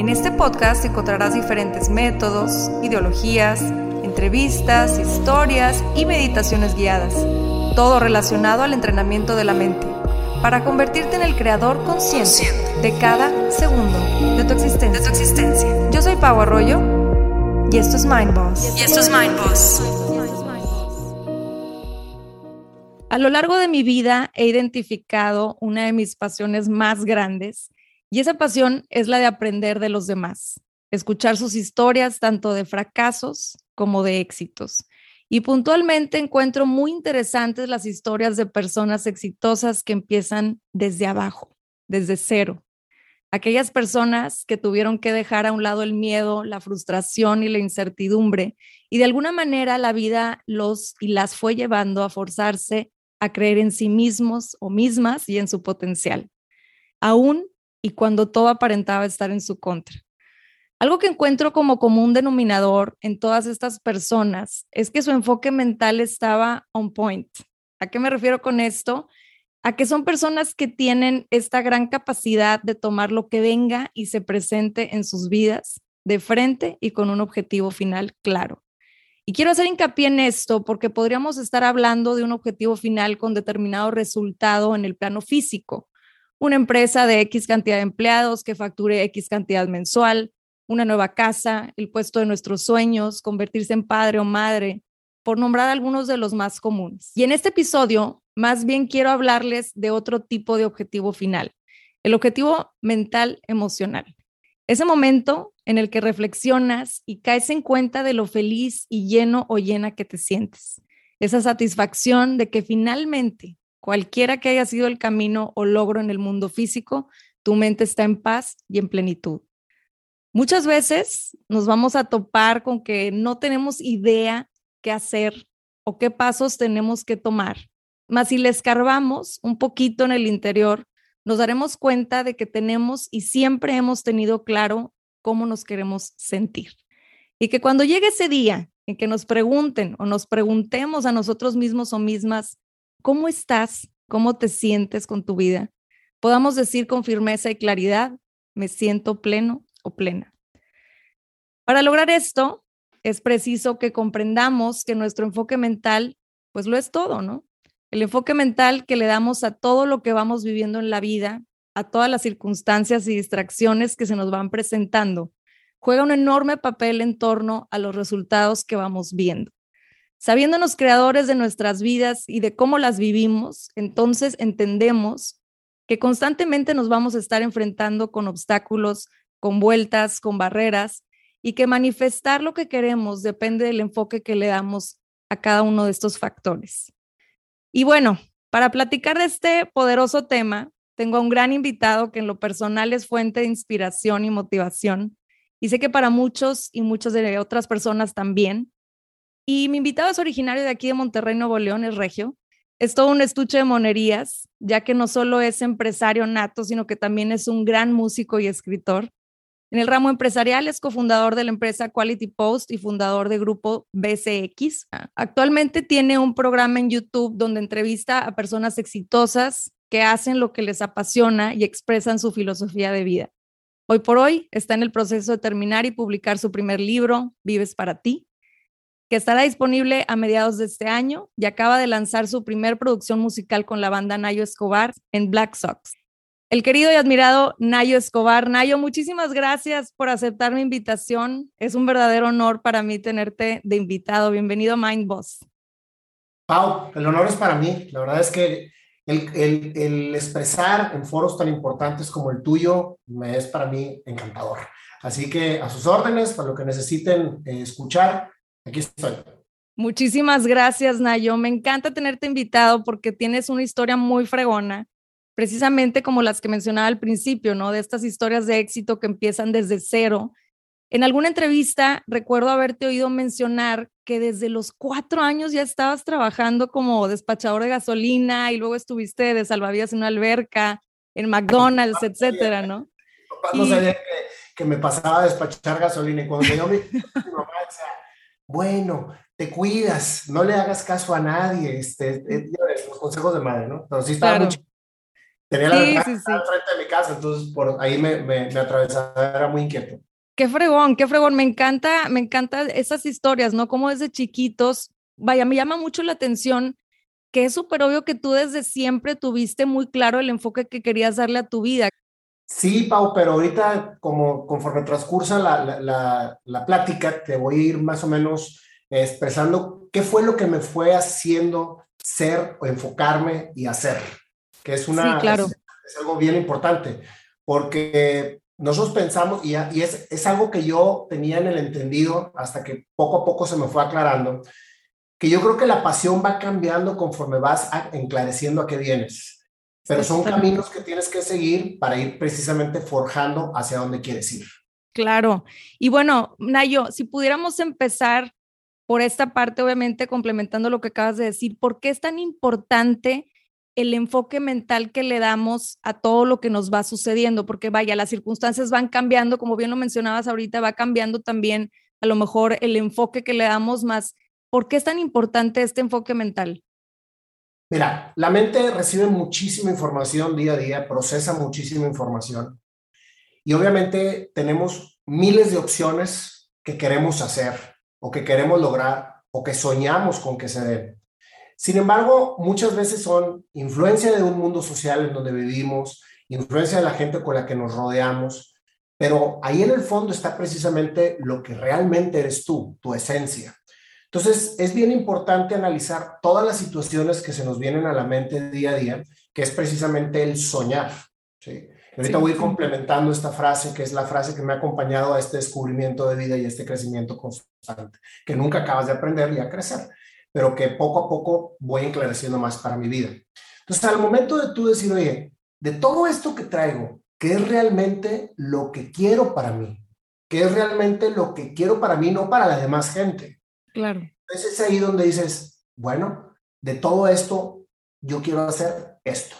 En este podcast encontrarás diferentes métodos, ideologías, entrevistas, historias y meditaciones guiadas, todo relacionado al entrenamiento de la mente, para convertirte en el creador consciente de cada segundo de tu existencia. De tu existencia. Yo soy Pau Arroyo y esto es Mind Boss. Y esto es Mind Boss. A lo largo de mi vida he identificado una de mis pasiones más grandes y esa pasión es la de aprender de los demás, escuchar sus historias tanto de fracasos como de éxitos. Y puntualmente encuentro muy interesantes las historias de personas exitosas que empiezan desde abajo, desde cero. Aquellas personas que tuvieron que dejar a un lado el miedo, la frustración y la incertidumbre, y de alguna manera la vida los y las fue llevando a forzarse a creer en sí mismos o mismas y en su potencial, aún y cuando todo aparentaba estar en su contra. Algo que encuentro como común denominador en todas estas personas es que su enfoque mental estaba on point. ¿A qué me refiero con esto? A que son personas que tienen esta gran capacidad de tomar lo que venga y se presente en sus vidas de frente y con un objetivo final claro. Y quiero hacer hincapié en esto porque podríamos estar hablando de un objetivo final con determinado resultado en el plano físico. Una empresa de X cantidad de empleados que facture X cantidad mensual, una nueva casa, el puesto de nuestros sueños, convertirse en padre o madre, por nombrar algunos de los más comunes. Y en este episodio, más bien quiero hablarles de otro tipo de objetivo final, el objetivo mental emocional. Ese momento en el que reflexionas y caes en cuenta de lo feliz y lleno o llena que te sientes. Esa satisfacción de que finalmente, cualquiera que haya sido el camino o logro en el mundo físico, tu mente está en paz y en plenitud. Muchas veces nos vamos a topar con que no tenemos idea qué hacer o qué pasos tenemos que tomar. Mas si le escarbamos un poquito en el interior, nos daremos cuenta de que tenemos y siempre hemos tenido claro cómo nos queremos sentir. Y que cuando llegue ese día en que nos pregunten o nos preguntemos a nosotros mismos o mismas, ¿cómo estás? ¿Cómo te sientes con tu vida? Podamos decir con firmeza y claridad, me siento pleno, o plena. Para lograr esto, es preciso que comprendamos que nuestro enfoque mental, pues lo es todo, ¿no? El enfoque mental que le damos a todo lo que vamos viviendo en la vida, a todas las circunstancias y distracciones que se nos van presentando, juega un enorme papel en torno a los resultados que vamos viendo. Sabiéndonos creadores de nuestras vidas y de cómo las vivimos, entonces entendemos que constantemente nos vamos a estar enfrentando con obstáculos con vueltas, con barreras, y que manifestar lo que queremos depende del enfoque que le damos a cada uno de estos factores. Y bueno, para platicar de este poderoso tema, tengo a un gran invitado que en lo personal es fuente de inspiración y motivación, y sé que para muchos y muchas de otras personas también. Y mi invitado es originario de aquí de Monterrey, Nuevo León, es regio. Es todo un estuche de monerías, ya que no solo es empresario nato, sino que también es un gran músico y escritor. En el ramo empresarial es cofundador de la empresa Quality Post y fundador del grupo BCX. Actualmente tiene un programa en YouTube donde entrevista a personas exitosas que hacen lo que les apasiona y expresan su filosofía de vida. Hoy por hoy está en el proceso de terminar y publicar su primer libro, Vives para ti, que estará disponible a mediados de este año y acaba de lanzar su primer producción musical con la banda Nayo Escobar en Black Sox el querido y admirado Nayo Escobar. Nayo, muchísimas gracias por aceptar mi invitación. Es un verdadero honor para mí tenerte de invitado. Bienvenido a Mind Boss. Pau, el honor es para mí. La verdad es que el, expresar en foros tan importantes como el tuyo me es para mí encantador. Así que a sus órdenes, para lo que necesiten eh, escuchar, aquí estoy. Muchísimas gracias, Nayo. Me encanta tenerte invitado porque tienes una historia muy fregona precisamente como las que mencionaba al principio, ¿no? De estas historias de éxito que empiezan desde cero. En alguna entrevista recuerdo haberte oído mencionar que desde los cuatro años ya estabas trabajando como despachador de gasolina y luego estuviste de salvavidas en una alberca, en McDonald's, etcétera, ¿no? No sabía que, me pasaba a despachar gasolina y cuando me dio mi, mamá decía, bueno, te cuidas, no le hagas caso a nadie, este, eh, los consejos de madre, ¿no? Pero sí estaba mucho Tenía la sí, sí, frente de mi casa, entonces por ahí me, me, me atravesaba, era muy inquieto. Qué fregón, qué fregón, me encanta, me encanta esas historias, ¿no? Como desde chiquitos, vaya, me llama mucho la atención que es súper obvio que tú desde siempre tuviste muy claro el enfoque que querías darle a tu vida. Sí, Pau, pero ahorita como conforme transcursa la, la, la, plática, te voy a ir más o menos expresando qué fue lo que me fue haciendo ser o enfocarme y hacer que es, una, claro. es, algo bien importante, porque nosotros pensamos, y, y es, es algo que yo tenía en el entendido hasta que poco a poco se me fue aclarando, que yo creo que la pasión va cambiando conforme vas enclareciendo a qué vienes. Pero son caminos que tienes que seguir para ir precisamente forjando hacia dónde quieres ir. Claro. Y bueno, Nayo, si pudiéramos empezar por esta parte, obviamente complementando lo que acabas de decir, ¿por qué es tan importante el enfoque mental que le damos a todo lo que nos va sucediendo, porque vaya, las circunstancias van cambiando, como bien lo mencionabas ahorita, va cambiando también a lo mejor el enfoque que le damos más. ¿Por qué es tan importante este enfoque mental? Mira, la mente recibe muchísima información día a día, procesa muchísima información y obviamente tenemos miles de opciones que queremos hacer o que queremos lograr o que soñamos con que se den. Sin embargo, muchas veces son influencia de un mundo social en donde vivimos, influencia de la gente con la que nos rodeamos, pero ahí en el fondo está precisamente lo que realmente eres tú, tu esencia. Entonces, es bien importante analizar todas las situaciones que se nos vienen a la mente día a día, que es precisamente el soñar. ¿sí? Ahorita voy complementando esta frase, que es la frase que me ha acompañado a este descubrimiento de vida y este crecimiento constante, que nunca acabas de aprender y a crecer pero que poco a poco voy enclareciendo más para mi vida. Entonces, al momento de tú decir, oye, de todo esto que traigo, ¿qué es realmente lo que quiero para mí? ¿Qué es realmente lo que quiero para mí, no para la demás gente? Claro. Entonces es ahí donde dices, bueno, de todo esto, yo quiero hacer esto.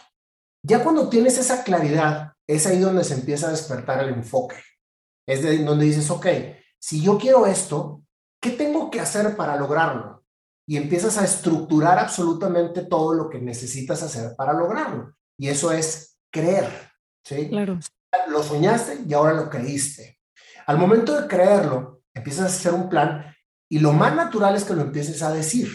Ya cuando tienes esa claridad, es ahí donde se empieza a despertar el enfoque. Es de donde dices, ok, si yo quiero esto, ¿qué tengo que hacer para lograrlo? y empiezas a estructurar absolutamente todo lo que necesitas hacer para lograrlo. Y eso es creer, ¿sí? Claro. Lo soñaste y ahora lo creíste. Al momento de creerlo, empiezas a hacer un plan y lo más natural es que lo empieces a decir.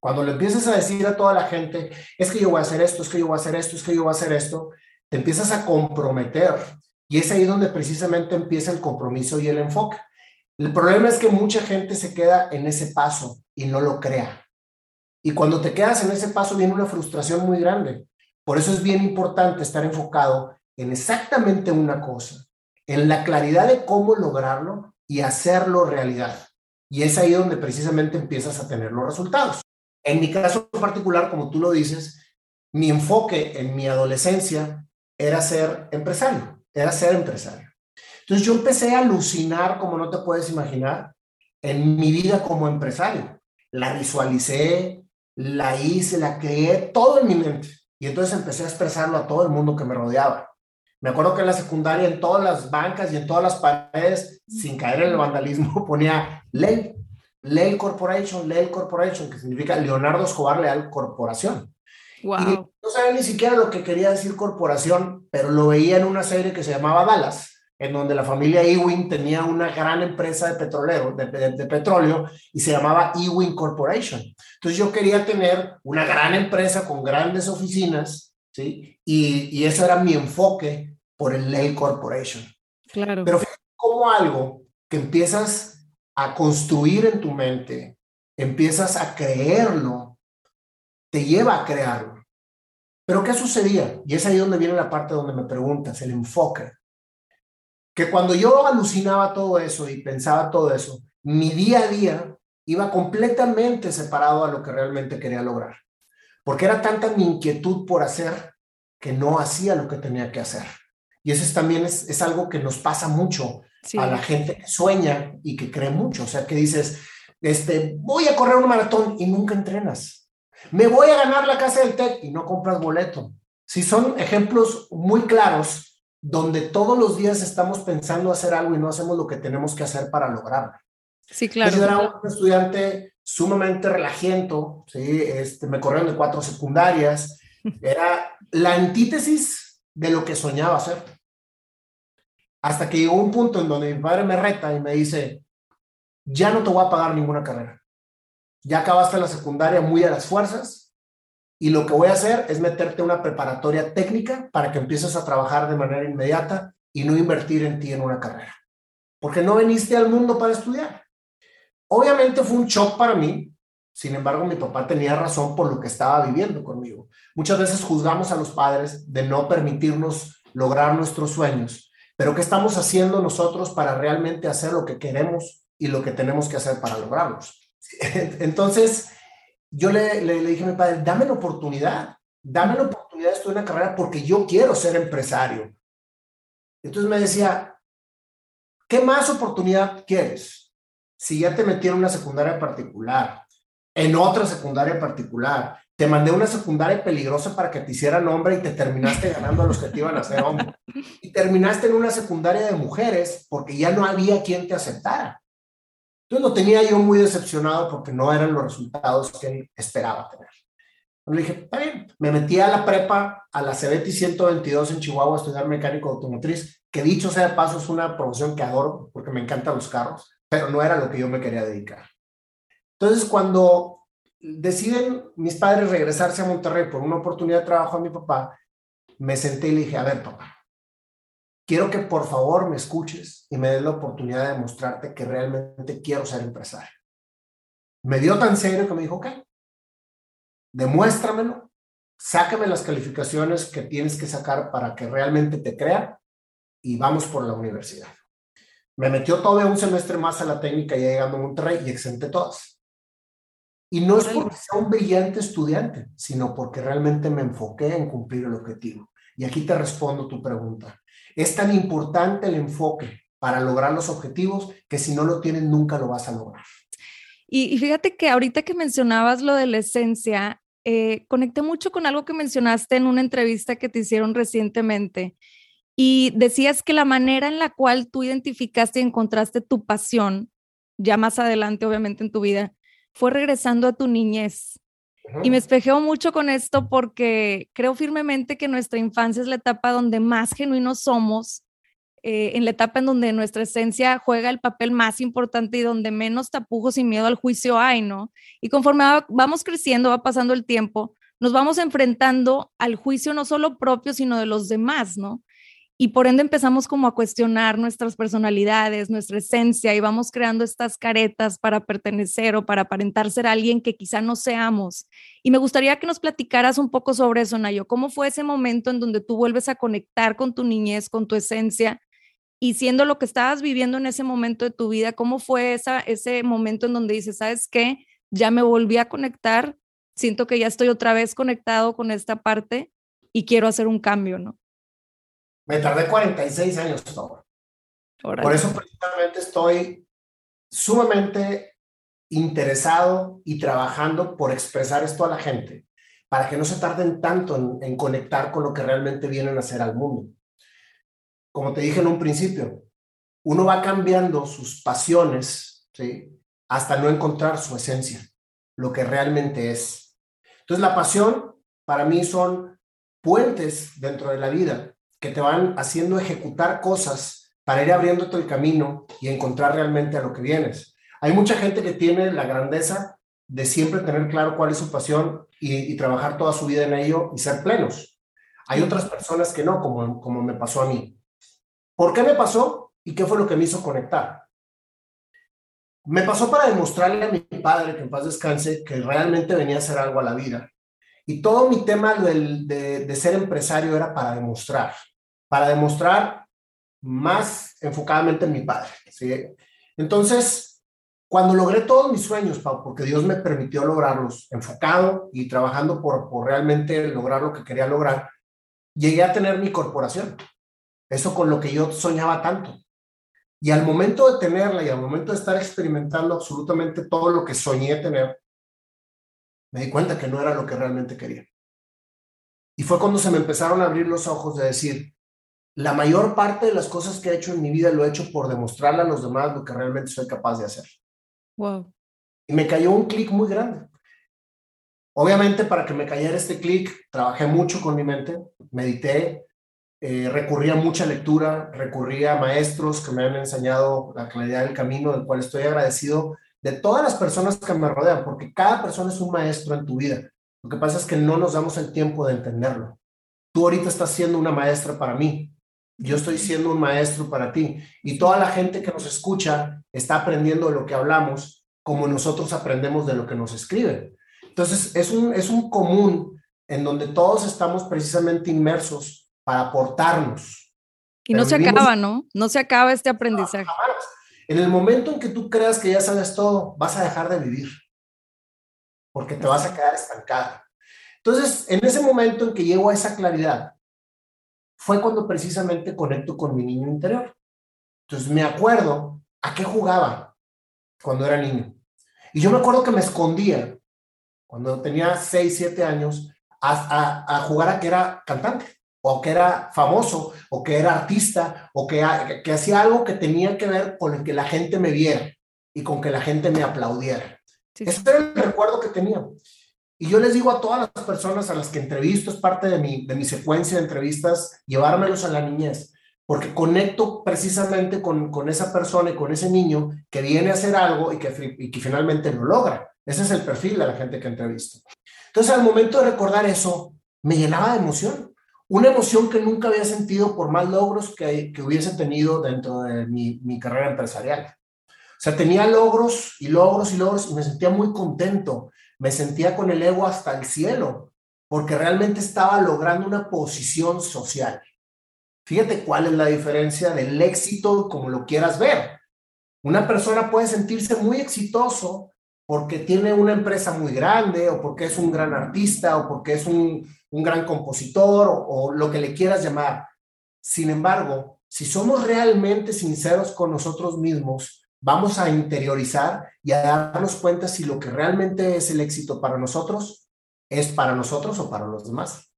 Cuando lo empieces a decir a toda la gente, es que yo voy a hacer esto, es que yo voy a hacer esto, es que yo voy a hacer esto, te empiezas a comprometer. Y es ahí donde precisamente empieza el compromiso y el enfoque. El problema es que mucha gente se queda en ese paso y no lo crea. Y cuando te quedas en ese paso viene una frustración muy grande. Por eso es bien importante estar enfocado en exactamente una cosa, en la claridad de cómo lograrlo y hacerlo realidad. Y es ahí donde precisamente empiezas a tener los resultados. En mi caso particular, como tú lo dices, mi enfoque en mi adolescencia era ser empresario, era ser empresario. Entonces yo empecé a alucinar, como no te puedes imaginar, en mi vida como empresario la visualicé, la hice, la creé, todo en mi mente. Y entonces empecé a expresarlo a todo el mundo que me rodeaba. Me acuerdo que en la secundaria, en todas las bancas y en todas las paredes, sin caer en el vandalismo, ponía ley, ley Corporation, ley Corporation, que significa Leonardo Escobar Leal Corporación. Wow. Y no sabía ni siquiera lo que quería decir corporación, pero lo veía en una serie que se llamaba Dallas en donde la familia Ewing tenía una gran empresa de, petrolero, de, petróleo y se llamaba Ewing Corporation. Entonces yo quería tener una gran empresa con grandes oficinas, ¿sí? Y, y eso era mi enfoque por el Ley Corporation. Claro. Pero fíjate como algo que empiezas a construir en tu mente, empiezas a creerlo, te lleva a crearlo. Pero ¿qué sucedía? Y es ahí donde viene la parte donde me preguntas, el enfoque que cuando yo alucinaba todo eso y pensaba todo eso, mi día a día iba completamente separado a lo que realmente quería lograr. Porque era tanta mi inquietud por hacer que no hacía lo que tenía que hacer. Y eso también es, es, algo que nos pasa mucho a la gente que sueña y que cree mucho. O sea, que dices, este, voy a correr un maratón y nunca entrenas. Me voy a ganar la casa del TEC y no compras boleto. Si son ejemplos muy claros donde todos los días estamos pensando hacer algo y no hacemos lo que tenemos que hacer para lograrlo. Sí, claro. Yo era un estudiante sumamente relajiento, ¿sí? este, me corrieron de cuatro secundarias, era la antítesis de lo que soñaba hacer. Hasta que llegó un punto en donde mi padre me reta y me dice, ya no te voy a pagar ninguna carrera. Ya acabaste la secundaria muy a las fuerzas y lo que voy a hacer es meterte una preparatoria técnica para que empieces a trabajar de manera inmediata y no invertir en ti en una carrera. Porque no viniste al mundo para estudiar. Obviamente fue un shock para mí, sin embargo mi papá tenía razón por lo que estaba viviendo conmigo. Muchas veces juzgamos a los padres de no permitirnos lograr nuestros sueños, pero ¿qué estamos haciendo nosotros para realmente hacer lo que queremos y lo que tenemos que hacer para lograrlos? Entonces, yo le, le, dije a mi padre, dame la oportunidad, dame la oportunidad de estudiar una carrera porque yo quiero ser empresario. Entonces me decía, ¿qué más oportunidad quieres? Si ya te metí en una secundaria particular, en otra secundaria particular, te mandé una secundaria peligrosa para que te hicieran hombre y te terminaste ganando a los que te iban a hacer hombre. Y terminaste en una secundaria de mujeres porque ya no había quien te aceptara. Entonces lo tenía yo muy decepcionado porque no eran los resultados que esperaba tener. Le dije, está bien, me metí a la prepa, a la CBT 122 en Chihuahua a estudiar mecánico automotriz, que dicho sea de paso es una profesión que adoro porque me encantan los carros, pero no era lo que yo me quería dedicar. Entonces cuando deciden mis padres regresarse a Monterrey por una oportunidad de trabajo a mi papá, me senté y le dije, a ver papá, quiero que por favor me escuches y me des la oportunidad de demostrarte que realmente quiero ser empresario. Me dio tan serio que me dijo, ok, demuéstramelo, sácame las calificaciones que tienes que sacar para que realmente te crea y vamos por la universidad. Me metió todavía un semestre más a la técnica ya llegando a Monterrey y exenté todas. Y no es porque sea un brillante estudiante, sino porque realmente me enfoqué en cumplir el objetivo. Y aquí te respondo tu pregunta. Es tan importante el enfoque para lograr los objetivos que si no lo tienes nunca lo vas a lograr. Y, fíjate que ahorita que mencionabas lo de la esencia, eh, conecté mucho con algo que mencionaste en una entrevista que te hicieron recientemente. Y decías que la manera en la cual tú identificaste y encontraste tu pasión, ya más adelante obviamente en tu vida, fue regresando a tu niñez. Y me espejeo mucho con esto porque creo firmemente que nuestra infancia es la etapa donde más genuinos somos, eh, en la etapa en donde nuestra esencia juega el papel más importante y donde menos tapujos y miedo al juicio hay, ¿no? Y conforme vamos creciendo, va pasando el tiempo, nos vamos enfrentando al juicio no solo propio, sino de los demás, ¿no? Y por ende empezamos como a cuestionar nuestras personalidades, nuestra esencia y vamos creando estas caretas para pertenecer o para aparentar ser alguien que quizá no seamos. Y me gustaría que nos platicaras un poco sobre eso, Nayo. ¿Cómo fue ese momento en donde tú vuelves a conectar con tu niñez, con tu esencia? Y siendo lo que estabas viviendo en ese momento de tu vida, ¿cómo fue esa, ese momento en donde dices, sabes qué? Ya me volví a conectar, siento que ya estoy otra vez conectado con esta parte y quiero hacer un cambio, ¿no? Me tardé 46 años, Por eso precisamente estoy sumamente interesado y trabajando por expresar esto a la gente, para que no se tarden tanto en, en, conectar con lo que realmente vienen a hacer al mundo. Como te dije en un principio, uno va cambiando sus pasiones, ¿sí? Hasta no encontrar su esencia, lo que realmente es. Entonces, la pasión para mí son puentes dentro de la vida que te van haciendo ejecutar cosas para ir abriéndote el camino y encontrar realmente a lo que vienes. Hay mucha gente que tiene la grandeza de siempre tener claro cuál es su pasión y, trabajar toda su vida en ello y ser plenos. Hay otras personas que no, como, como me pasó a mí. ¿Por qué me pasó y qué fue lo que me hizo conectar? Me pasó para demostrarle a mi padre, que en paz descanse, que realmente venía a hacer algo a la vida. Y todo mi tema de, de, ser empresario era para demostrar para demostrar más enfocadamente en mi padre. ¿sí? Entonces, cuando logré todos mis sueños, porque Dios me permitió lograrlos enfocado y trabajando por, por realmente lograr lo que quería lograr, llegué a tener mi corporación. Eso con lo que yo soñaba tanto. Y al momento de tenerla y al momento de estar experimentando absolutamente todo lo que soñé tener, me di cuenta que no era lo que realmente quería. Y fue cuando se me empezaron a abrir los ojos de decir, la mayor parte de las cosas que he hecho en mi vida lo he hecho por demostrarle a los demás lo que realmente soy capaz de hacer. Wow. Y me cayó un clic muy grande. Obviamente, para que me cayera este clic, trabajé mucho con mi mente, medité, eh, recurrí a mucha lectura, recurrí a maestros que me han enseñado la claridad del camino, del cual estoy agradecido de todas las personas que me rodean, porque cada persona es un maestro en tu vida. Lo que pasa es que no nos damos el tiempo de entenderlo. Tú ahorita estás siendo una maestra para mí, yo estoy siendo un maestro para ti, y toda la gente que nos escucha está aprendiendo de lo que hablamos, como nosotros aprendemos de lo que nos escriben. Entonces, es un, es un común en donde todos estamos precisamente inmersos para aportarnos. Y no se acaba, ¿no? No se acaba este aprendizaje. En el momento en que tú creas que ya sabes todo, vas a dejar de vivir, porque te vas a quedar estancada. Entonces, en ese momento en que llego a esa claridad, fue cuando precisamente conecto con mi niño interior. Entonces, me acuerdo a qué jugaba cuando era niño. Y yo me acuerdo que me escondía cuando tenía 6, 7 años a, a, jugar a que era cantante o que era famoso o que era artista o que, que hacía algo que tenía que ver con el que la gente me viera y con que la gente me aplaudiera. Ese era el recuerdo que tenía. Y yo les digo a todas las personas a las que entrevisto, es parte de mi, de mi secuencia de entrevistas, llevármelos a la niñez, porque conecto precisamente con, con esa persona y con ese niño que viene a hacer algo y que, y que finalmente lo logra. Ese es el perfil de la gente que entrevisto. Entonces, al momento de recordar eso, me llenaba de emoción. Una emoción que nunca había sentido por más logros que, que hubiese tenido dentro de mi, mi carrera empresarial. O sea, tenía logros y logros y logros y me sentía muy contento. Me sentía con el ego hasta el cielo, porque realmente estaba logrando una posición social. Fíjate cuál es la diferencia del éxito como lo quieras ver. Una persona puede sentirse muy exitoso porque tiene una empresa muy grande o porque es un gran artista o porque es un, un gran compositor o, o lo que le quieras llamar. Sin embargo, si somos realmente sinceros con nosotros mismos, vamos a interiorizar y a darnos cuenta si lo que realmente es el éxito para nosotros es para nosotros o para los demás.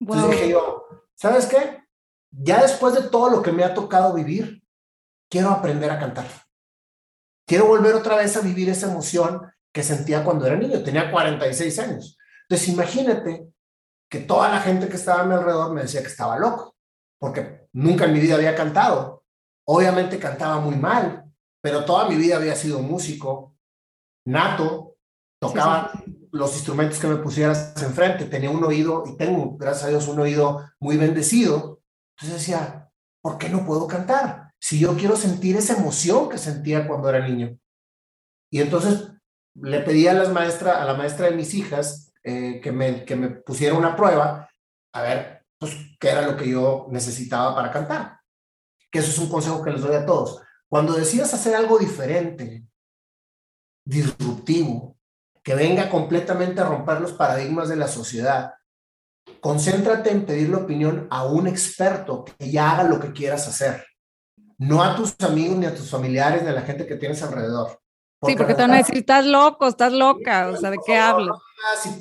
Entonces dije yo, ¿sabes qué? Ya después de todo lo que me ha tocado vivir, quiero aprender a cantar. Quiero volver otra vez a vivir esa emoción que sentía cuando era niño. Tenía 46 años. Entonces imagínate que toda la gente que estaba a mi alrededor me decía que estaba loco, porque nunca en mi vida había cantado. Obviamente cantaba muy mal, pero toda mi vida había sido músico, nato, tocaba los instrumentos que me pusieras enfrente, tenía un oído, y tengo, gracias a Dios, un oído muy bendecido. Entonces decía, ¿por qué no puedo cantar? Si yo quiero sentir esa emoción que sentía cuando era niño. Y entonces le pedí a, las maestra, a la maestra de mis hijas eh, que, me, que me pusiera una prueba, a ver, pues, qué era lo que yo necesitaba para cantar. Que eso es un consejo que les doy a todos cuando decidas hacer algo diferente, disruptivo, que venga completamente a romper los paradigmas de la sociedad, concéntrate en pedir la opinión a un experto que ya haga lo que quieras hacer, no a tus amigos, ni a tus familiares, ni a la gente que tienes alrededor. sí, porque te van a decir, estás loco, estás loca, o sea, ¿de qué hablas?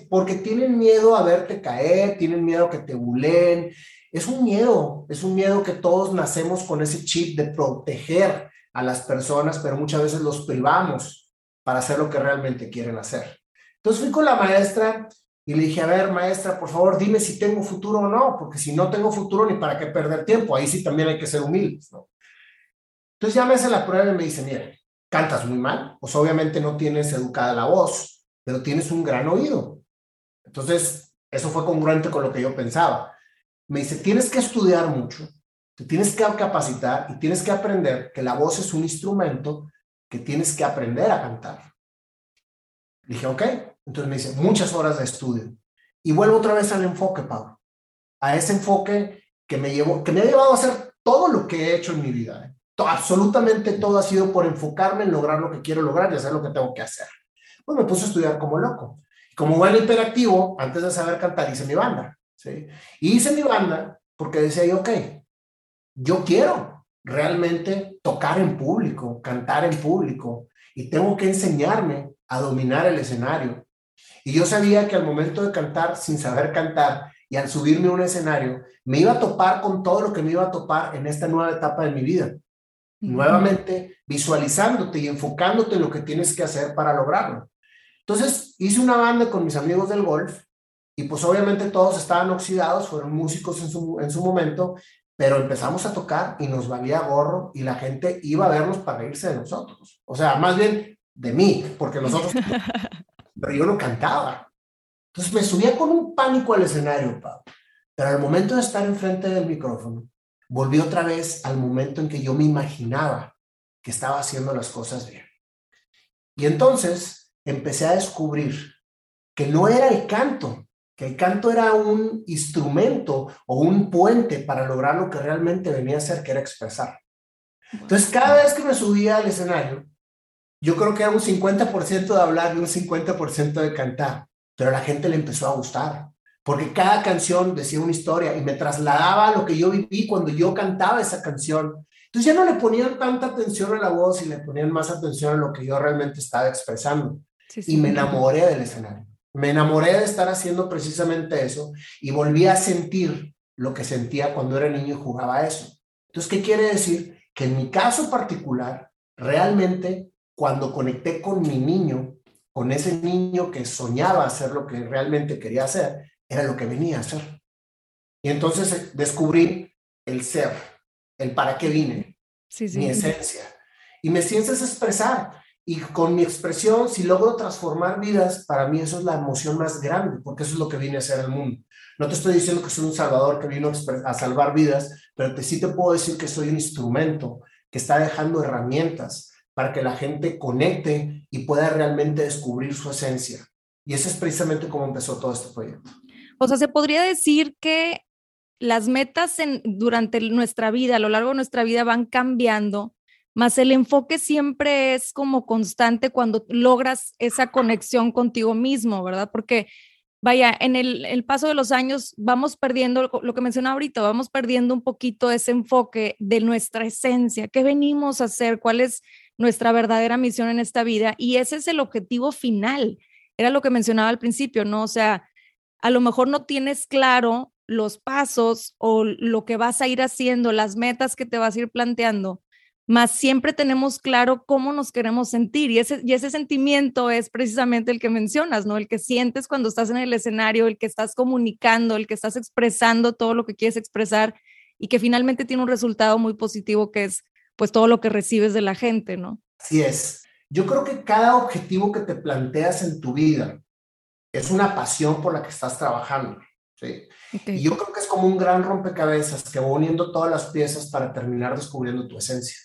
Porque tienen miedo a verte caer, tienen miedo a que te bulen. Es un miedo, es un miedo que todos nacemos con ese chip de proteger a las personas, pero muchas veces los privamos para hacer lo que realmente quieren hacer. Entonces fui con la maestra y le dije, a ver, maestra, por favor, dime si tengo futuro o no, porque si no tengo futuro, ni para qué perder tiempo. Ahí sí también hay que ser humildes, ¿no? Entonces ya me hace la prueba y me dice, mire, cantas muy mal, pues obviamente no tienes educada la voz, pero tienes un gran oído. Entonces, eso fue congruente con lo que yo pensaba. Me dice, tienes que estudiar mucho, tienes que capacitar y tienes que aprender que la voz es un instrumento que tienes que aprender a cantar. Dije, ok. Entonces me dice, muchas horas de estudio. Y vuelvo otra vez al enfoque, Pablo. A ese enfoque que me, llevó, que me ha llevado a hacer todo lo que he hecho en mi vida. ¿eh? absolutamente todo ha sido por enfocarme en lograr lo que quiero lograr y hacer lo que tengo que hacer. Pues me puse a estudiar como loco. Como buen hiperactivo, antes de saber cantar, hice mi banda. ¿sí? Y hice mi banda porque decía yo, ok, yo quiero realmente tocar en público, cantar en público, y tengo que enseñarme a dominar el escenario. Y yo sabía que al momento de cantar sin saber cantar y al subirme a un escenario, me iba a topar con todo lo que me iba a topar en esta nueva etapa de mi vida. Nuevamente visualizándote y enfocándote en lo que tienes que hacer para lograrlo. Entonces hice una banda con mis amigos del golf y pues obviamente todos estaban oxidados, fueron músicos en su, en su momento, pero empezamos a tocar y nos valía gorro y la gente iba a vernos para irse de nosotros. O sea, más bien de mí, porque nosotros, pero yo no cantaba. Entonces me subía con un pánico al escenario, Pablo. Pero al momento de estar enfrente del micrófono, volví otra vez al momento en que yo me imaginaba que estaba haciendo las cosas bien. Y entonces empecé a descubrir que no era el canto, que el canto era un instrumento o un puente para lograr lo que realmente venía a ser, que era expresar. Entonces, cada vez que me subía al escenario, yo creo que era un 50% de hablar y un 50% de cantar, pero a la gente le empezó a gustar, porque cada canción decía una historia y me trasladaba a lo que yo viví cuando yo cantaba esa canción. Entonces ya no le ponían tanta atención a la voz y le ponían más atención a lo que yo realmente estaba expresando. y me enamoré del escenario. Me enamoré de estar haciendo precisamente eso y volví a sentir lo que sentía cuando era niño y jugaba eso. Entonces, ¿qué quiere decir? Que en mi caso particular, realmente cuando conecté con mi niño, con ese niño que soñaba hacer lo que realmente quería hacer, era lo que venía a hacer. Y entonces eh, descubrí el ser, el para qué vine, mi esencia. Y mi esencia es expresar. Y con mi expresión, si logro transformar vidas, para mí eso es la emoción más grande, porque eso es lo que viene a hacer el mundo. No te estoy diciendo que soy un salvador que vino a salvar vidas, pero te, sí te puedo decir que soy un instrumento que está dejando herramientas para que la gente conecte y pueda realmente descubrir su esencia. Y ese es precisamente cómo empezó todo este proyecto. O sea, se podría decir que las metas en, durante nuestra vida, a lo largo de nuestra vida, van cambiando más el enfoque siempre es como constante cuando logras esa conexión contigo mismo, ¿verdad? Porque, vaya, en el, paso de los años vamos perdiendo, lo que mencionaba ahorita, vamos perdiendo un poquito ese enfoque de nuestra esencia, qué venimos a hacer, cuál es nuestra verdadera misión en esta vida y ese es el objetivo final. Era lo que mencionaba al principio, ¿no? O sea, a lo mejor no tienes claro los pasos o lo que vas a ir haciendo, las metas que te vas a ir planteando, más siempre tenemos claro cómo nos queremos sentir y ese, y ese sentimiento es precisamente el que mencionas, ¿no? El que sientes cuando estás en el escenario, el que estás comunicando, el que estás expresando todo lo que quieres expresar y que finalmente tiene un resultado muy positivo que es pues todo lo que recibes de la gente, ¿no? Así es. Yo creo que cada objetivo que te planteas en tu vida es una pasión por la que estás trabajando. ¿sí? Y yo creo que es como un gran rompecabezas que va uniendo todas las piezas para terminar descubriendo tu esencia.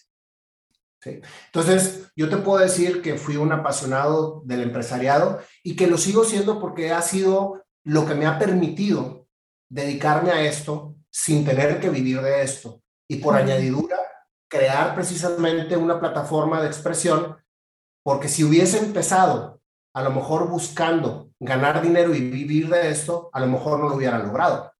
Entonces, yo te puedo decir que fui un apasionado del empresariado y que lo sigo siendo porque ha sido lo que me ha permitido dedicarme a esto sin tener que vivir de esto. Y por añadidura, crear precisamente una plataforma de expresión, porque si hubiese empezado a lo mejor buscando ganar dinero y vivir de esto, a lo mejor no lo hubiera logrado.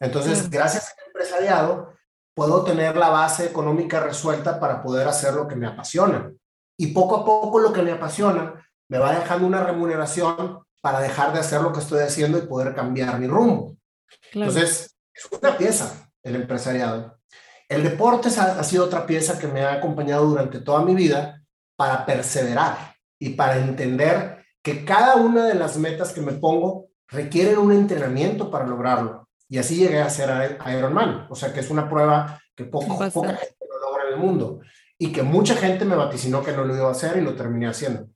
Entonces, gracias al empresariado, puedo tener la base económica resuelta para poder hacer lo que me apasiona. Y poco a poco lo que me apasiona me va dejando una remuneración para dejar de hacer lo que estoy haciendo y poder cambiar mi rumbo. Entonces, es una pieza el empresariado. El deporte ha, ha sido otra pieza que me ha acompañado durante toda mi vida para perseverar y para entender que cada una de las metas que me pongo requieren un entrenamiento para lograrlo. Y así llegué a ser Ironman, o sea que es una prueba que poco, poca gente lo logra en el mundo y que mucha gente me vaticinó que no lo iba a hacer y lo terminé haciendo.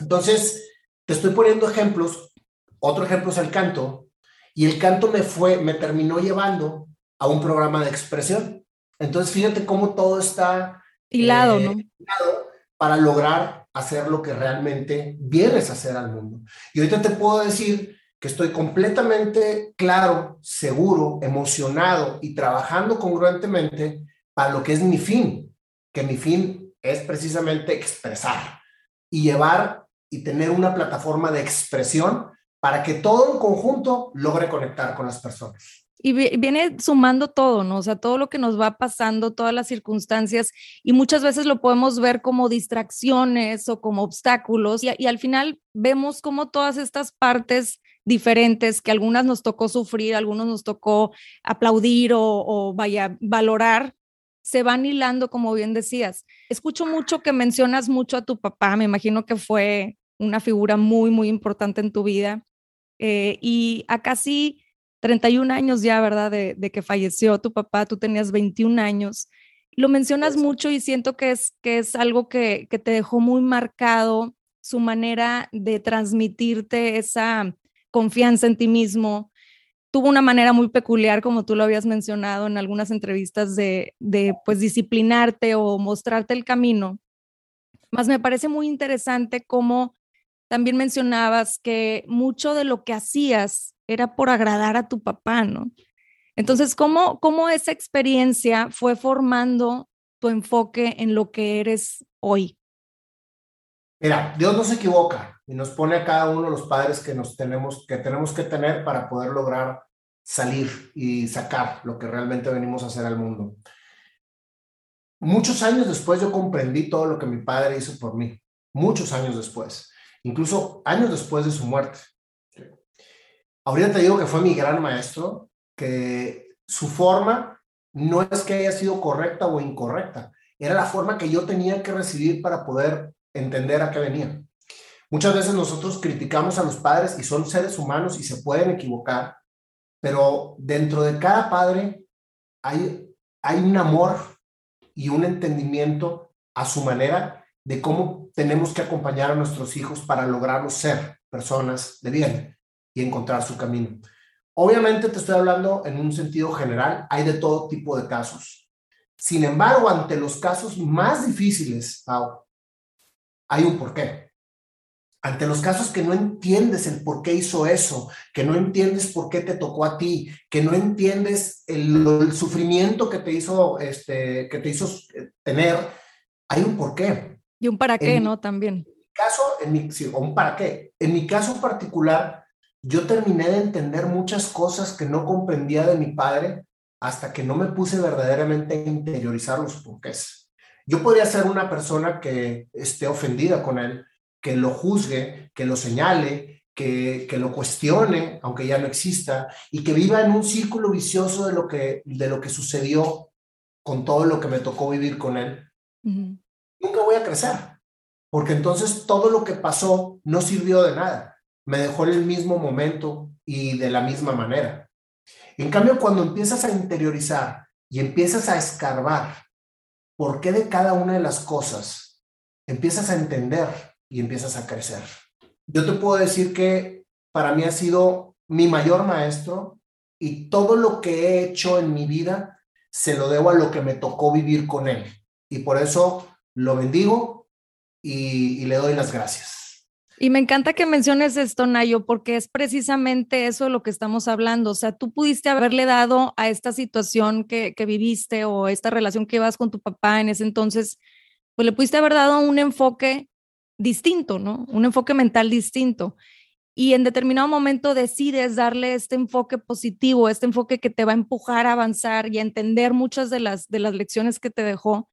Entonces, te estoy poniendo ejemplos. Otro ejemplo es el canto. Y el canto me fue, me terminó llevando a un programa de expresión. Entonces, fíjate cómo todo está hilado, ¿no? Hilado para lograr hacer lo que realmente vienes a hacer al mundo. Y ahorita te puedo decir que estoy completamente claro, seguro, emocionado y trabajando congruentemente para lo que es mi fin, que mi fin es precisamente expresar y llevar y tener una plataforma de expresión para que todo en conjunto logre conectar con las personas. Y viene sumando todo, ¿no? O sea, todo lo que nos va pasando, todas las circunstancias, y muchas veces lo podemos ver como distracciones o como obstáculos, y, al final vemos como todas estas partes diferentes, que algunas nos tocó sufrir, algunos nos tocó aplaudir o, o vaya, valorar, se van hilando, como bien decías. Escucho mucho que mencionas mucho a tu papá, me imagino que fue una figura muy, muy importante en tu vida. Eh, y a casi 31 años ya, ¿verdad? De, que falleció tu papá, tú tenías 21 años. Lo mencionas mucho y siento que es, que es algo que, que te dejó muy marcado su manera de transmitirte esa confianza en ti mismo. Tuvo una manera muy peculiar, como tú lo habías mencionado en algunas entrevistas, de, de pues disciplinarte o mostrarte el camino. Más me parece muy interesante cómo también mencionabas que mucho de lo que hacías era por agradar a tu papá, ¿no? Entonces, ¿cómo, cómo esa experiencia fue formando tu enfoque en lo que eres hoy? Mira, Dios no se equivoca y nos pone a cada uno los padres que nos tenemos que tenemos que tener para poder lograr salir y sacar lo que realmente venimos a hacer al mundo. Muchos años después yo comprendí todo lo que mi padre hizo por mí, muchos años después incluso años después de su muerte. Ahorita te digo que fue mi gran maestro, que su forma no es que haya sido correcta o incorrecta, era la forma que yo tenía que recibir para poder entender a qué venía. Muchas veces nosotros criticamos a los padres y son seres humanos y se pueden equivocar, pero dentro de cada padre hay, hay un amor y un entendimiento a su manera de cómo tenemos que acompañar a nuestros hijos para lograrlos ser personas de bien y encontrar su camino. Obviamente te estoy hablando en un sentido general, hay de todo tipo de casos. Sin embargo, ante los casos más difíciles, hay un porqué. Ante los casos que no entiendes el por qué hizo eso, que no entiendes por qué te tocó a ti, que no entiendes el, el sufrimiento que te hizo, este, que te hizo eh, tener, hay un porqué. Y un para qué, ¿no? También. Caso, en mi, sí, un para qué. En mi caso particular, yo terminé de entender muchas cosas que no comprendía de mi padre hasta que no me puse verdaderamente a interiorizar los porqués. Yo podría ser una persona que esté ofendida con él, que lo juzgue, que lo señale, que, que, lo cuestione, aunque ya no exista, y que viva en un círculo vicioso de lo que, de lo que sucedió con todo lo que me tocó vivir con él. Nunca voy a crecer, porque entonces todo lo que pasó no sirvió de nada, me dejó en el mismo momento y de la misma manera. En cambio, cuando empiezas a interiorizar y empiezas a escarbar por qué de cada una de las cosas, empiezas a entender y empiezas a crecer. Yo te puedo decir que para mí ha sido mi mayor maestro y todo lo que he hecho en mi vida se lo debo a lo que me tocó vivir con él. Y por eso lo bendigo y, le doy las gracias. Y me encanta que menciones esto, Nayo, porque es precisamente eso de lo que estamos hablando. O sea, tú pudiste haberle dado a esta situación que, que viviste o esta relación que ibas con tu papá en ese entonces, pues le pudiste haber dado un enfoque distinto, ¿no? Un enfoque mental distinto. Y en determinado momento decides darle este enfoque positivo, este enfoque que te va a empujar a avanzar y a entender muchas de las, de las lecciones que te dejó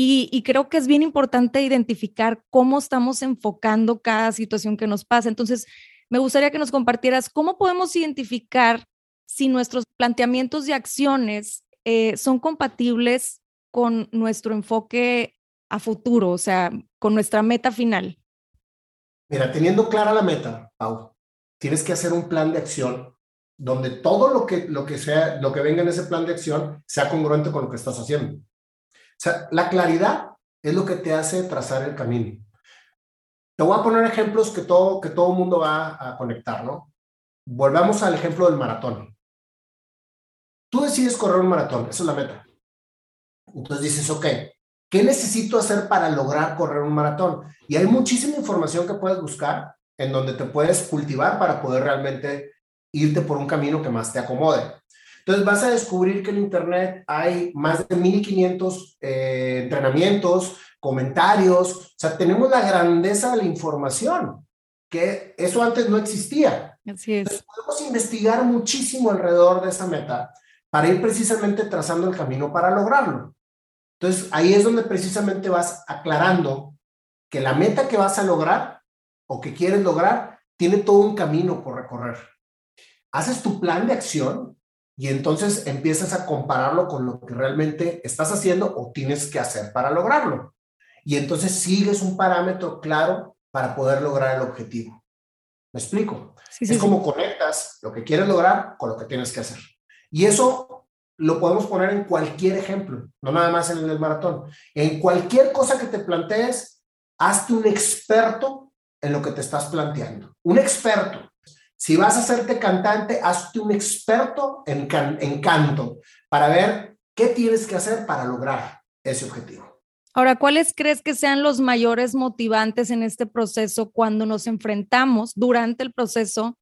y, creo que es bien importante identificar cómo estamos enfocando cada situación que nos pasa. Entonces, me gustaría que nos compartieras cómo podemos identificar si nuestros planteamientos y acciones eh, son compatibles con nuestro enfoque a futuro, o sea, con nuestra meta final. Mira, teniendo clara la meta, Pau, tienes que hacer un plan de acción donde todo lo que, lo que sea, lo que venga en ese plan de acción sea congruente con lo que estás haciendo. O sea, la claridad es lo que te hace trazar el camino. Te voy a poner ejemplos que todo que todo mundo va a conectar, ¿no? Volvamos al ejemplo del maratón. Tú decides correr un maratón, esa es la meta. Entonces dices, ok, ¿qué necesito hacer para lograr correr un maratón? Y hay muchísima información que puedes buscar en donde te puedes cultivar para poder realmente irte por un camino que más te acomode. Entonces vas a descubrir que en Internet hay más de 1500 eh, entrenamientos, comentarios, o sea, tenemos la grandeza de la información. que eso antes no existía. Así es. Entonces, podemos investigar muchísimo alrededor de esa meta para ir precisamente trazando el camino para lograrlo. Entonces, ahí es donde precisamente vas aclarando que la meta que vas a lograr o que quieres lograr tiene todo un camino por recorrer. Haces tu plan de acción y entonces empiezas a compararlo con lo que realmente estás haciendo o tienes que hacer para lograrlo. Y entonces sigues un parámetro claro para poder lograr el objetivo. ¿Me explico? es como conectas lo que quieres lograr con lo que tienes que hacer. Y eso lo podemos poner en cualquier ejemplo, no nada más en el maratón. En cualquier cosa que te plantees, hazte un experto en lo que te estás planteando. Un experto. Si vas a hacerte cantante, hazte un experto en, en canto para ver qué tienes que hacer para lograr ese objetivo. Ahora, ¿cuáles crees que sean los mayores motivantes en este proceso cuando nos enfrentamos durante el proceso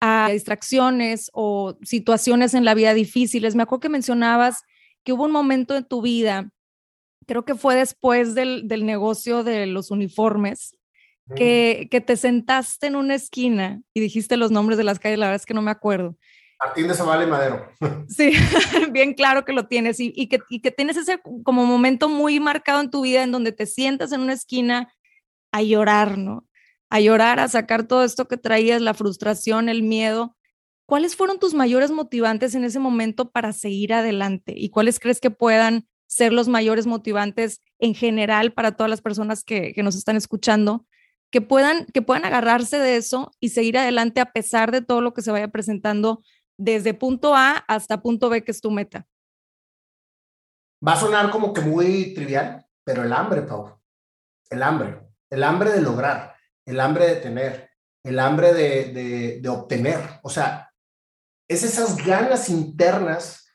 a distracciones o situaciones en la vida difíciles. Me acuerdo que mencionabas que hubo un momento en tu vida, creo que fue después del, negocio de los uniformes, que, que, te sentaste en una esquina y dijiste los nombres de las calles, la verdad es que no me acuerdo. Martín de Zavala y Madero. Sí, bien claro que lo tienes y, y, que, y que tienes ese como momento muy marcado en tu vida en donde te sientas en una esquina a llorar, ¿no? A llorar, a sacar todo esto que traías, la frustración, el miedo. ¿Cuáles fueron tus mayores motivantes en ese momento para seguir adelante? ¿Y cuáles crees que puedan ser los mayores motivantes en general para todas las personas que, nos están escuchando? Que puedan, que puedan agarrarse de eso y seguir adelante a pesar de todo lo que se vaya presentando desde punto A hasta punto B, que es tu meta. Va a sonar como que muy trivial, pero el hambre, Pau. El hambre. El hambre de lograr el hambre de tener, el hambre de, de, obtener. O sea, es esas ganas internas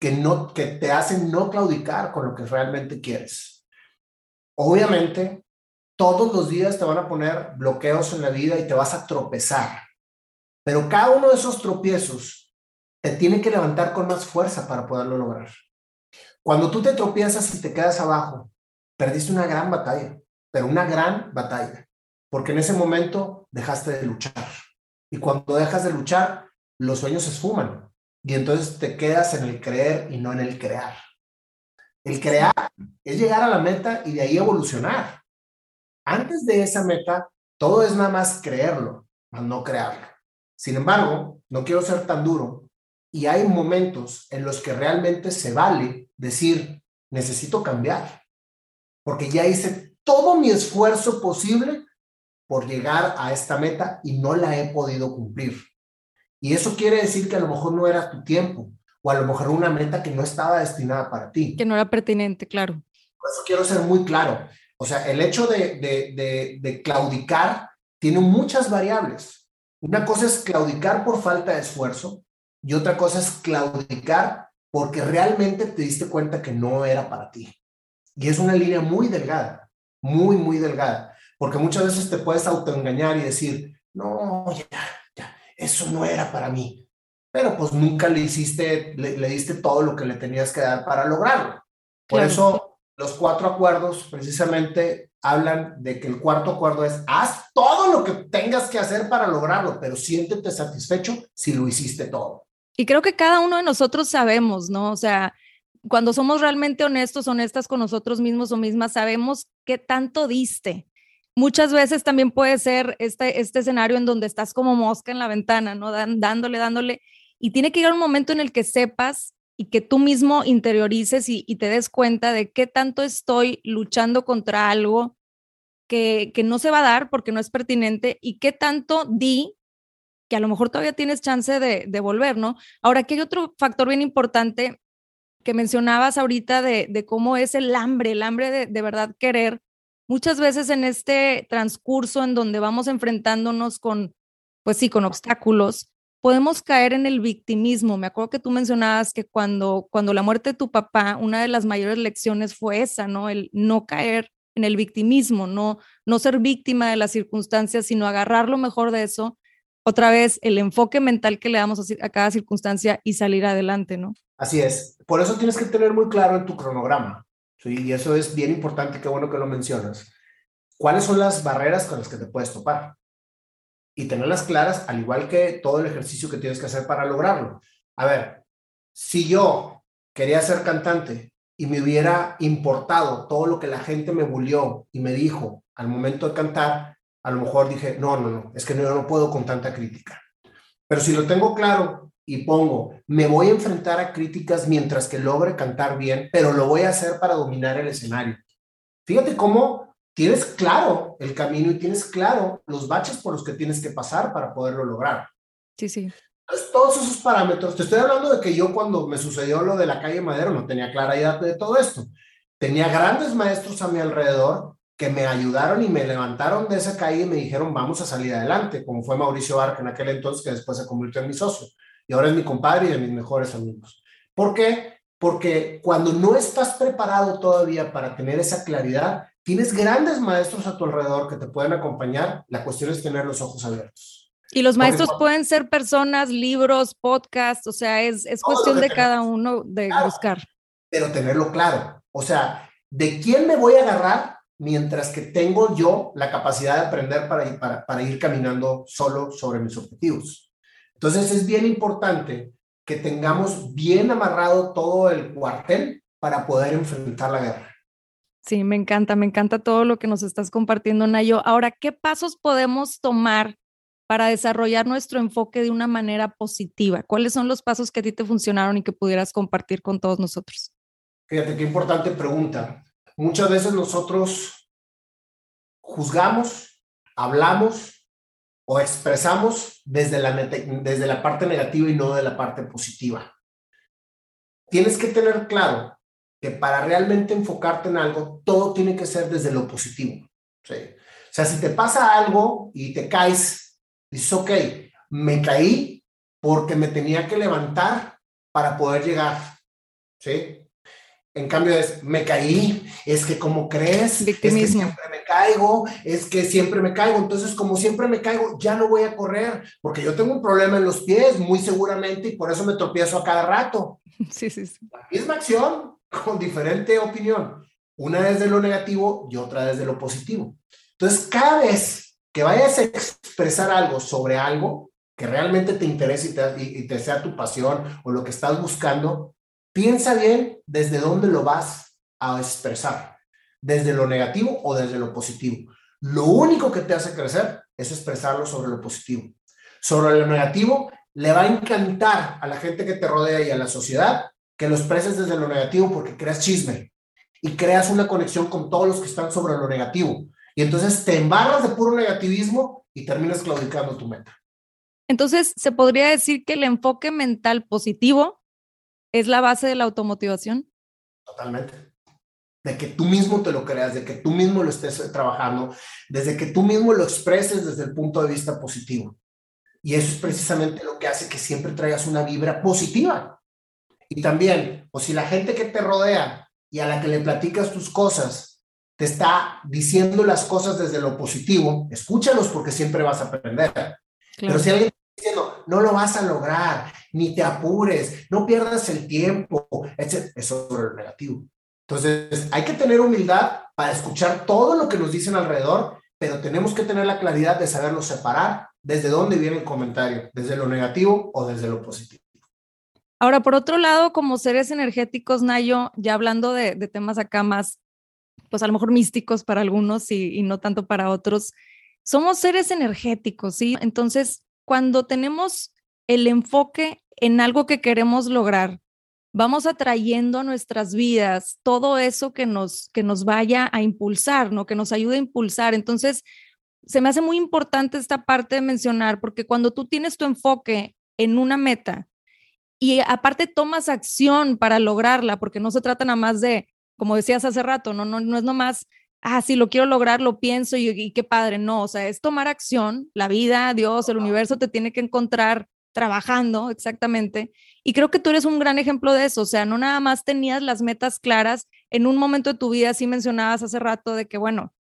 que, no, que te hacen no claudicar con lo que realmente quieres. Obviamente, todos los días te van a poner bloqueos en la vida y te vas a tropezar. Pero cada uno de esos tropiezos te tiene que levantar con más fuerza para poderlo lograr. Cuando tú te tropiezas y te quedas abajo, perdiste una gran batalla, pero una gran batalla porque en ese momento dejaste de luchar. Y cuando dejas de luchar, los sueños se esfuman y entonces te quedas en el creer y no en el crear. El crear es llegar a la meta y de ahí evolucionar. Antes de esa meta, todo es nada más creerlo, más no crearlo. Sin embargo, no quiero ser tan duro y hay momentos en los que realmente se vale decir, necesito cambiar, porque ya hice todo mi esfuerzo posible por llegar a esta meta y no la he podido cumplir. Y eso quiere decir que a lo mejor no era tu tiempo o a lo mejor una meta que no estaba destinada para ti. Que no era pertinente, claro. Por eso quiero ser muy claro. O sea, el hecho de, de, de, claudicar tiene muchas variables. Una cosa es claudicar por falta de esfuerzo y otra cosa es claudicar porque realmente te diste cuenta que no era para ti. Y es una línea muy delgada, muy, muy delgada. Porque muchas veces te puedes autoengañar y decir, no, ya, ya, eso no era para mí. Pero pues nunca le hiciste, le, diste todo lo que le tenías que dar para lograrlo. Por eso los cuatro acuerdos precisamente hablan de que el cuarto acuerdo es, haz todo lo que tengas que hacer para lograrlo, pero siéntete satisfecho si lo hiciste todo. Y creo que cada uno de nosotros sabemos, ¿no? O sea, cuando somos realmente honestos, honestas con nosotros mismos o mismas, sabemos qué tanto diste, Muchas veces también puede ser este, este escenario en donde estás como mosca en la ventana, ¿no? dándole, dándole. Y tiene que llegar un momento en el que sepas y que tú mismo interiorices y, te des cuenta de qué tanto estoy luchando contra algo que, que, no se va a dar porque no es pertinente y qué tanto di que a lo mejor todavía tienes chance de, volver, ¿no? Ahora, aquí hay otro factor bien importante que mencionabas ahorita de, de cómo es el hambre, el hambre de, de verdad querer muchas veces en este transcurso en donde vamos enfrentándonos con, pues sí, con obstáculos, podemos caer en el victimismo. Me acuerdo que tú mencionabas que cuando, cuando la muerte de tu papá, una de las mayores lecciones fue esa, ¿no? El no caer en el victimismo, no, no ser víctima de las circunstancias, sino agarrar lo mejor de eso. Otra vez, el enfoque mental que le damos a cada circunstancia y salir adelante, ¿no? Así es. Por eso tienes que tener muy claro en tu cronograma ¿sí? Y eso es bien importante, qué bueno que lo mencionas. ¿Cuáles son las barreras con las que te puedes topar? y tenerlas claras, al igual que todo el ejercicio que tienes que hacer para lograrlo. A ver, si yo quería ser cantante y me hubiera importado todo lo que la gente me bulió y me dijo al momento de cantar, a lo mejor dije, no, no, no, es que no, no puedo con tanta crítica. Pero si lo tengo claro y pongo, me voy a enfrentar a críticas mientras que logre cantar bien, pero lo voy a hacer para dominar el escenario. Fíjate cómo tienes claro el camino y tienes claro los baches por los que tienes que pasar para poderlo lograr. Sí, sí. Entonces, todos esos parámetros, te estoy hablando de que yo cuando me sucedió lo de la calle Madero no tenía clara idea de todo esto. Tenía grandes maestros a mi alrededor que me ayudaron y me levantaron de esa calle y me dijeron, vamos a salir adelante, como fue Mauricio Arca en aquel entonces, que después se convirtió en mi socio. Y ahora es mi compadre y de mis mejores amigos. ¿Por qué? Porque cuando no estás preparado todavía para tener esa claridad, tienes grandes maestros a tu alrededor que te pueden acompañar. La cuestión es tener los ojos abiertos. Y los maestros pueden ser personas, libros, podcasts, o sea, es, es cuestión de cada uno de buscar. Pero tenerlo claro, o sea, ¿de quién me voy a agarrar mientras que tengo yo la capacidad de aprender para para, para ir caminando solo sobre mis objetivos? Entonces es bien importante que tengamos bien amarrado todo el cuartel para poder enfrentar la guerra. Sí, me encanta, me encanta todo lo que nos estás compartiendo, Nayo. Ahora, ¿qué pasos podemos tomar para desarrollar nuestro enfoque de una manera positiva? ¿Cuáles son los pasos que a ti te funcionaron y que pudieras compartir con todos nosotros? Fíjate qué importante pregunta. Muchas veces nosotros juzgamos, hablamos o expresamos desde la, desde la parte negativa y no de la parte positiva. Tienes que tener claro que para realmente enfocarte en algo, todo tiene que ser desde lo positivo. ¿sí? O sea, si te pasa algo y te caes Dices, ok, me caí porque me tenía que levantar para poder llegar. ¿Sí? En cambio es, me caí, es que como crees, es que siempre me caigo, es que siempre me caigo. Entonces, como siempre me caigo, ya no voy a correr, porque yo tengo un problema en los pies, muy seguramente, y por eso me tropiezo a cada rato. Sí, sí, sí. La misma acción, con diferente opinión. Una desde lo negativo y otra desde lo positivo. Entonces, cada vez que vayas a expresar algo sobre algo que realmente te interese y te, sea tu pasión o lo que estás buscando, piensa bien desde dónde lo vas a expresar, desde lo negativo o desde lo positivo. Lo único que te hace crecer es expresarlo sobre lo positivo. Sobre lo negativo, le va a encantar a la gente que te rodea y a la sociedad que lo expreses desde lo negativo porque creas chisme y creas una conexión con todos los que están sobre lo negativo. Y entonces te embarras de puro negativismo y terminas claudicando tu meta. Entonces, ¿se podría decir que el enfoque mental positivo es la base de la automotivación? Totalmente. De que tú mismo te lo creas, de que tú mismo lo estés trabajando, desde que tú mismo lo expreses desde el punto de vista positivo. Y eso es precisamente lo que hace que siempre traigas una vibra positiva. Y también, o si la gente que te rodea y a la que le platicas tus cosas te está diciendo las cosas desde lo positivo, escúchalos porque siempre vas a aprender. Pero si alguien está diciendo, no lo vas a lograr, ni te apures, no pierdas el tiempo, es sobre lo negativo. Entonces, hay que tener humildad para escuchar todo lo que nos dicen alrededor, pero tenemos que tener la claridad de saberlo separar desde dónde viene el comentario, desde lo negativo o desde lo positivo. Ahora, por otro lado, como seres energéticos, Nayo, ya hablando de, temas acá más pues a lo mejor místicos para algunos y, no tanto para otros, somos seres energéticos, ¿sí? Entonces, cuando tenemos el enfoque en algo que queremos lograr, vamos atrayendo a nuestras vidas todo eso que nos, que nos vaya a impulsar, ¿no? Que nos ayude a impulsar. Entonces, se me hace muy importante esta parte de mencionar, porque cuando tú tienes tu enfoque en una meta y aparte tomas acción para lograrla, porque no se trata nada más de, como decías hace rato, no, no, no es nomás, ah, sí, lo quiero lograr, lo pienso y, qué padre, no, o sea, es tomar acción, la vida, Dios, el universo te tiene que encontrar trabajando exactamente. Y creo que tú eres un gran ejemplo de eso, o sea, no nada más tenías las metas claras, en un momento de tu vida sí mencionabas hace rato de que, bueno,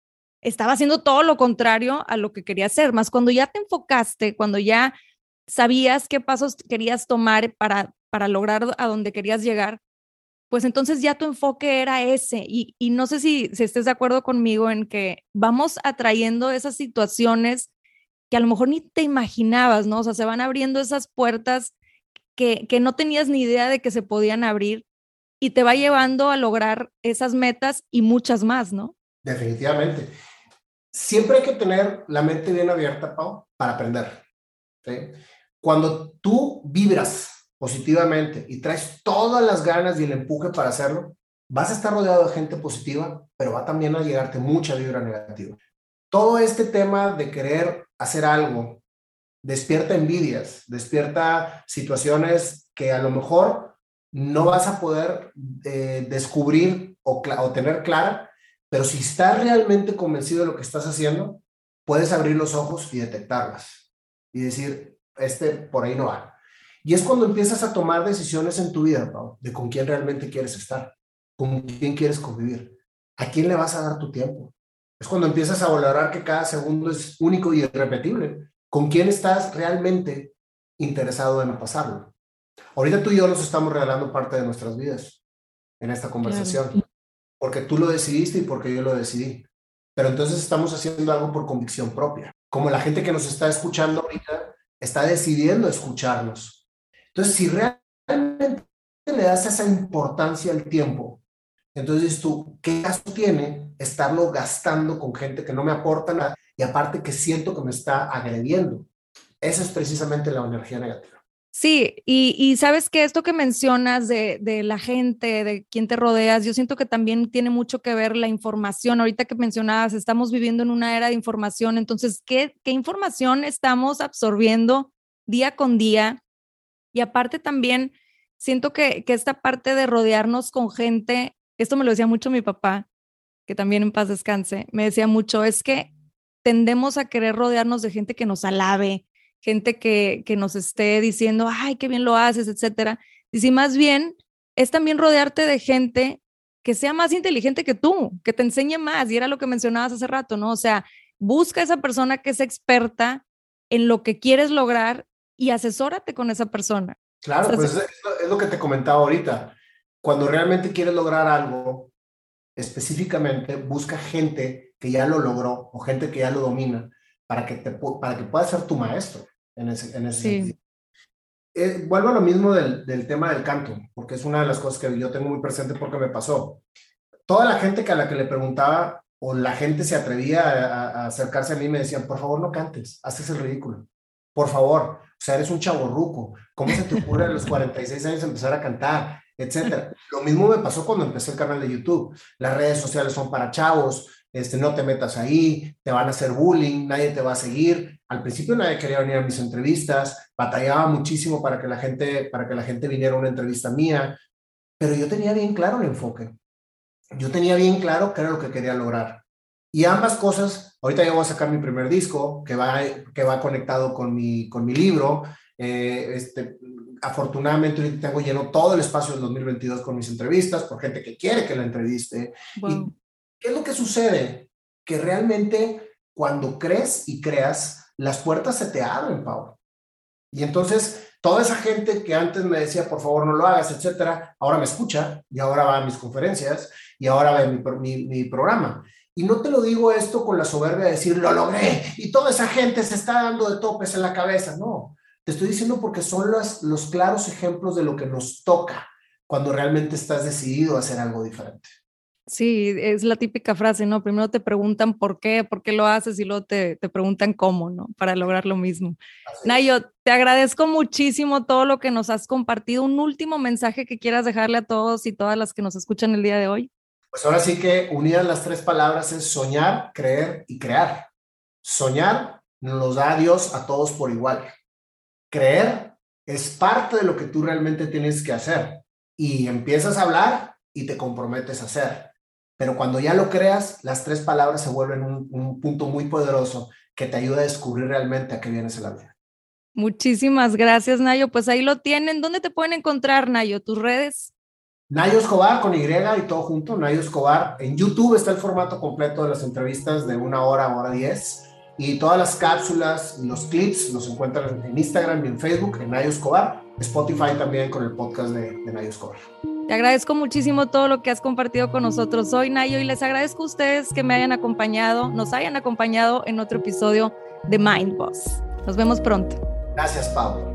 estaba haciendo todo lo contrario a lo que quería hacer, más cuando ya te enfocaste, cuando ya sabías qué pasos querías tomar para, para lograr a donde querías llegar, pues entonces ya tu enfoque era ese. Y, no sé si, si estés de acuerdo conmigo en que vamos atrayendo esas situaciones que a lo mejor ni te imaginabas, ¿no? O sea, se van abriendo esas puertas que, que no tenías ni idea de que se podían abrir y te va llevando a lograr esas metas y muchas más, ¿no? Definitivamente. Siempre hay que tener la mente bien abierta, Pau, para aprender. Cuando tú vibras positivamente y traes todas las ganas y el empuje para hacerlo, vas a estar rodeado de gente positiva, pero va también a llegarte mucha vibra negativa. Todo este tema de querer hacer algo despierta envidias, despierta situaciones que a lo mejor no vas a poder eh, descubrir o, tener clara, pero si estás realmente convencido de lo que estás haciendo, puedes abrir los ojos y detectarlas y decir, este por ahí no va. Y es cuando empiezas a tomar decisiones en tu vida, de con quién realmente quieres estar, con quién quieres convivir, a quién le vas a dar tu tiempo. Es cuando empiezas a valorar que cada segundo es único y irrepetible, con quién estás realmente interesado en pasarlo. Ahorita tú y yo nos estamos regalando parte de nuestras vidas en esta conversación, porque tú lo decidiste y porque yo lo decidí. Pero entonces estamos haciendo algo por convicción propia como la gente que nos está escuchando ahorita está decidiendo escucharnos. Entonces, si realmente le das esa importancia al tiempo, entonces tú, ¿qué caso tiene estarlo gastando con gente que no me aporta nada y aparte que siento que me está agrediendo? Esa es precisamente la energía negativa. Sí, y, sabes que esto que mencionas de, la gente, de quién te rodeas, yo siento que también tiene mucho que ver la información. Ahorita que mencionabas, estamos viviendo en una era de información, entonces, ¿qué, qué información estamos absorbiendo día con día? Y aparte también, siento que, que esta parte de rodearnos con gente, esto me lo decía mucho mi papá, que también en paz descanse, me decía mucho, es que tendemos a querer rodearnos de gente que nos alabe, gente que, que nos esté diciendo, ay, qué bien lo haces, etcétera. Y si más bien es también rodearte de gente que sea más inteligente que tú, que te enseñe más. Y era lo que mencionabas hace rato, ¿no? O sea, busca esa persona que es experta en lo que quieres lograr y asesórate con esa persona. Claro, pues es, es, lo que te comentaba ahorita. Cuando realmente quieres lograr algo, específicamente busca gente que ya lo logró o gente que ya lo domina para que, te, para que pueda ser tu maestro en ese, en ese sentido. Eh, vuelvo a lo mismo del, del, tema del canto, porque es una de las cosas que yo tengo muy presente porque me pasó. Toda la gente que a la que le preguntaba o la gente se atrevía a, a acercarse a mí me decían, por favor no cantes, haces el ridículo. Por favor, o sea, eres un chaborruco. ¿Cómo se te ocurre a los 46 años empezar a cantar? Etcétera. Lo mismo me pasó cuando empecé el canal de YouTube. Las redes sociales son para chavos, este, no te metas ahí, te van a hacer bullying, nadie te va a seguir. Al principio nadie quería venir a mis entrevistas, batallaba muchísimo para que la gente, para que la gente viniera a una entrevista mía, pero yo tenía bien claro el enfoque. Yo tenía bien claro qué era lo que quería lograr. Y ambas cosas, ahorita ya voy a sacar mi primer disco que va, que va conectado con mi, con mi libro. Eh, este, afortunadamente ahorita tengo lleno todo el espacio del 2022 con mis entrevistas por gente que quiere que la entreviste. Y ¿Qué es lo que sucede? Que realmente cuando crees y creas, las puertas se te abren, Pau. Y entonces, toda esa gente que antes me decía, por favor, no lo hagas, etcétera, ahora me escucha y ahora va a mis conferencias y ahora ve mi, mi, programa. Y no te lo digo esto con la soberbia de decir, lo logré y toda esa gente se está dando de topes en la cabeza. No, te estoy diciendo porque son los, los claros ejemplos de lo que nos toca cuando realmente estás decidido a hacer algo diferente. Sí, es la típica frase, ¿no? Primero te preguntan por qué, por qué lo haces y luego te, te preguntan cómo, ¿no? Para lograr lo mismo. Nayo, te agradezco muchísimo todo lo que nos has compartido. Un último mensaje que quieras dejarle a todos y todas las que nos escuchan el día de hoy. Pues ahora sí que unidas las tres palabras es soñar, creer y crear. Soñar nos da a Dios a todos por igual. Creer es parte de lo que tú realmente tienes que hacer y empiezas a hablar y te comprometes a hacer. Pero cuando ya lo creas, las tres palabras se vuelven un, punto muy poderoso que te ayuda a descubrir realmente a qué vienes en la vida. Muchísimas gracias, Nayo. Pues ahí lo tienen. ¿Dónde te pueden encontrar, Nayo? ¿Tus redes? Nayo Escobar con Y y todo junto, Nayo Escobar. En YouTube está el formato completo de las entrevistas de una hora, hora diez. Y todas las cápsulas y los clips los encuentran en Instagram y en Facebook, en Nayo Escobar. Spotify también con el podcast de, de Nayo Escobar. Te agradezco muchísimo todo lo que has compartido con nosotros hoy, Nayo, y les agradezco a ustedes que me hayan acompañado, nos hayan acompañado en otro episodio de Mind Boss. Nos vemos pronto. Gracias, Pau.